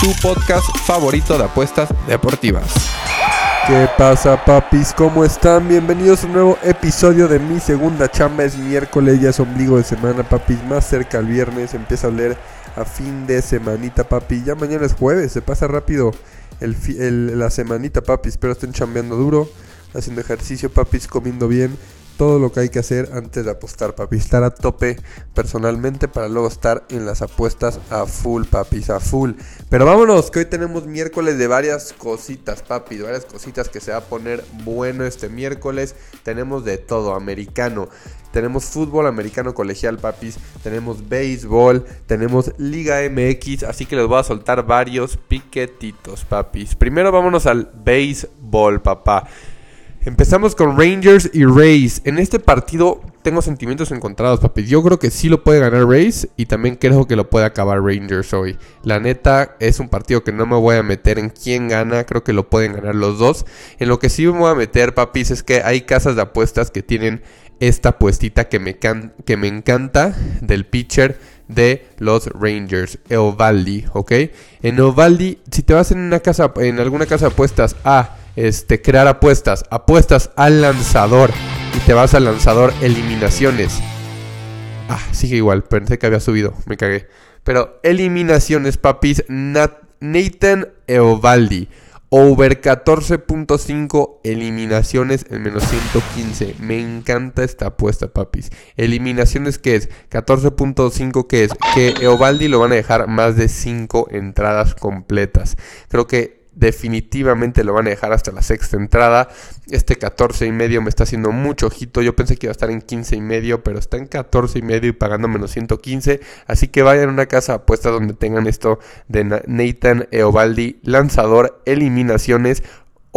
tu podcast favorito de apuestas deportivas. ¿Qué pasa, papis? ¿Cómo están? Bienvenidos a un nuevo episodio de Mi Segunda Chamba. Es miércoles, ya es ombligo de semana, papis. Más cerca al viernes, empieza a leer a fin de semanita, papi. Ya mañana es jueves, se pasa rápido el, el, la semanita, papis. Espero estén chambeando duro, haciendo ejercicio, papis, comiendo bien todo lo que hay que hacer antes de apostar, papi. Estar a tope personalmente para luego estar en las apuestas a full, papis, a full. Pero vámonos, que hoy tenemos miércoles de varias cositas, papi. varias cositas que se va a poner bueno este miércoles. Tenemos de todo, americano. Tenemos fútbol americano colegial, papis. Tenemos béisbol. Tenemos Liga MX. Así que les voy a soltar varios piquetitos, papis. Primero vámonos al béisbol, papá. Empezamos con Rangers y Rays. En este partido tengo sentimientos encontrados, papi. Yo creo que sí lo puede ganar Rays y también creo que lo puede acabar Rangers hoy. La neta es un partido que no me voy a meter en quién gana. Creo que lo pueden ganar los dos. En lo que sí me voy a meter, papis, es que hay casas de apuestas que tienen esta apuestita que me, que me encanta del pitcher de los Rangers, Eovaldi, ¿ok? En Eovaldi, si te vas en en alguna casa de apuestas a este, crear apuestas, apuestas al lanzador y te vas al lanzador eliminaciones. Ah, sigue igual, pensé que había subido, me cagué. Pero eliminaciones, papis, Nathan Eovaldi. Over 14.5 eliminaciones en menos 115. Me encanta esta apuesta, papis. Eliminaciones, ¿qué es? 14.5, ¿qué es? Que Eovaldi lo van a dejar más de 5 entradas completas. Creo que definitivamente lo van a dejar hasta la sexta entrada. Este 14 y medio me está haciendo mucho ojito. Yo pensé que iba a estar en 15 y medio, pero está en 14 y medio y pagando menos 115. Así que vayan a una casa apuesta donde tengan esto de Nathan Eovaldi, lanzador, eliminaciones.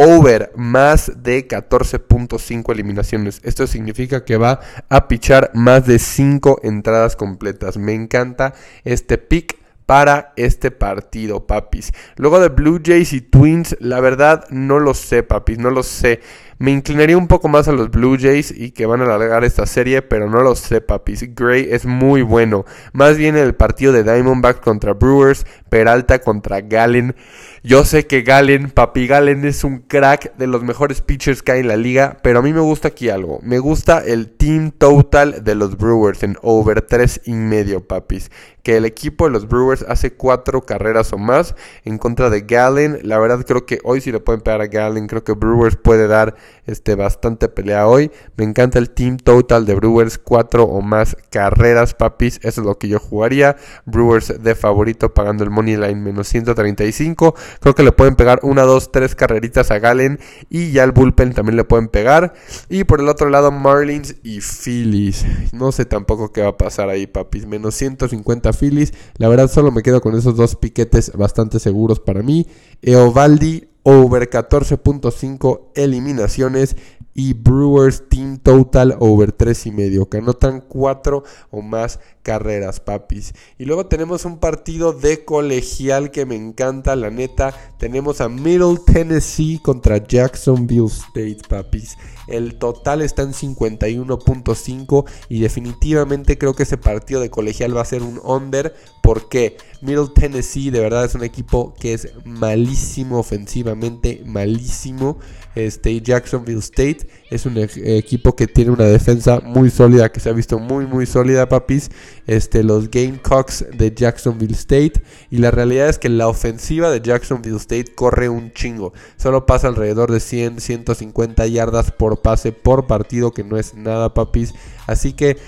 Over más de 14.5 eliminaciones. Esto significa que va a pichar más de 5 entradas completas. Me encanta este pick para este partido, papis. Luego de Blue Jays y Twins, la verdad no lo sé, papis, no lo sé. Me inclinaría un poco más a los Blue Jays y que van a alargar esta serie, pero no lo sé, papis. Gray es muy bueno. Más bien el partido de Diamondback contra Brewers, Peralta contra Gallen. Yo sé que Galen, Papi Galen es un crack de los mejores pitchers que hay en la liga, pero a mí me gusta aquí algo. Me gusta el team total de los Brewers en over 3 y medio, papis. Que el equipo de los Brewers hace cuatro carreras o más en contra de Galen. La verdad creo que hoy sí le pueden pegar a Galen. Creo que Brewers puede dar este, bastante pelea hoy. Me encanta el team total de Brewers, cuatro o más carreras, papis. Eso es lo que yo jugaría. Brewers de favorito pagando el money line menos 135. Creo que le pueden pegar una, dos, tres carreritas a Galen y ya el bullpen también le pueden pegar. Y por el otro lado, Marlins y Phillies. No sé tampoco qué va a pasar ahí, papis. Menos 150 Phillies. La verdad, solo me quedo con esos dos piquetes bastante seguros para mí. Eovaldi over 14.5 eliminaciones y Brewers Team Total over 3 y medio, que anotan 4 o más carreras, papis. Y luego tenemos un partido de colegial que me encanta, la neta. Tenemos a Middle Tennessee contra Jacksonville State, papis. El total está en 51.5 y definitivamente creo que ese partido de colegial va a ser un under. porque Middle Tennessee de verdad es un equipo que es malísimo ofensivamente, malísimo. Este Jacksonville State es un equipo que tiene una defensa muy sólida, que se ha visto muy muy sólida, papis. Este, los Gamecocks de Jacksonville State. Y la realidad es que la ofensiva de Jacksonville State corre un chingo. Solo pasa alrededor de 100, 150 yardas por pase por partido, que no es nada, papis. Así que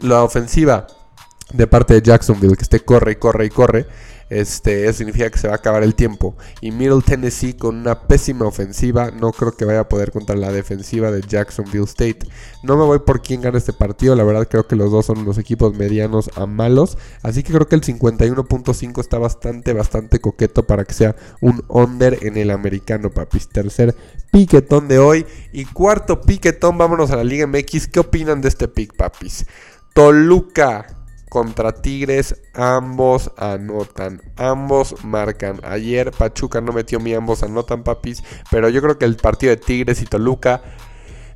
la ofensiva de parte de Jacksonville, que esté corre y corre y corre, este, significa que se va a acabar el tiempo. Y Middle Tennessee con una pésima ofensiva, no creo que vaya a poder contra la defensiva de Jacksonville State. No me voy por quién gana este partido, la verdad creo que los dos son unos equipos medianos a malos. Así que creo que el 51.5 está bastante, bastante coqueto para que sea un under en el americano, papis. Tercer piquetón de hoy. Y cuarto piquetón, vámonos a la Liga MX. ¿Qué opinan de este pick, papis? Toluca contra Tigres, ambos anotan, ambos marcan. Ayer Pachuca no metió mi ambos anotan, papis, pero yo creo que el partido de Tigres y Toluca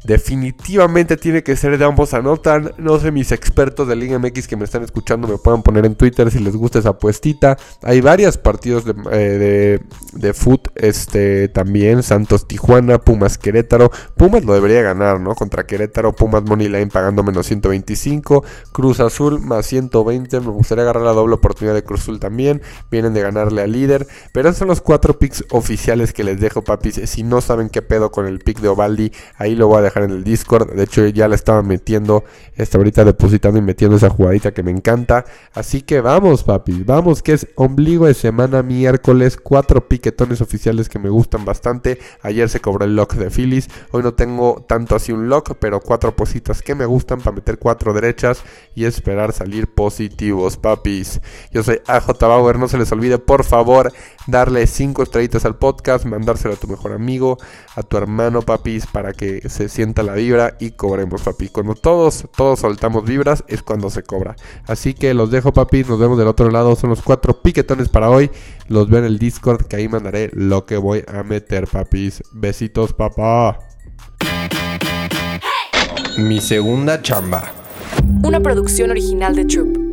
Definitivamente tiene que ser de ambos anotan. No sé, mis expertos de Liga MX que me están escuchando me puedan poner en Twitter si les gusta esa apuestita. Hay varios partidos de, eh, de, foot este, también. Santos Tijuana, Pumas Querétaro. Pumas lo debería ganar, ¿no? Contra Querétaro, Pumas Money Line pagando menos 125. Cruz Azul más 120. Me gustaría agarrar la doble oportunidad de Cruz Azul también. Vienen de ganarle al líder. Pero son los cuatro picks oficiales que les dejo, papis. Si no saben qué pedo con el pick de Ovaldi, ahí lo voy a dejar en el Discord. De hecho, ya la estaba metiendo, está ahorita depositando y metiendo esa jugadita que me encanta. Así que vamos, papi, vamos, que es ombligo de semana, miércoles, cuatro piquetones oficiales que me gustan bastante. Ayer se cobró el lock de Phillies, hoy no tengo tanto así un lock, pero cuatro positas que me gustan para meter cuatro derechas y esperar salir positivos, papis. Yo soy AJ Bauer, no se les olvide, por favor, darle cinco estrellitas al podcast, mandárselo a tu mejor amigo, a tu hermano, papis, para que se sienta la vibra y cobremos, papi. Cuando todos, todos soltamos vibras es cuando se cobra. Así que los dejo, papi. Nos vemos del otro lado. Son los cuatro piquetones para hoy. Los veo en el Discord que ahí mandaré lo que voy a meter, papis. Besitos, papá. Mi segunda chamba. Una producción original de Troop.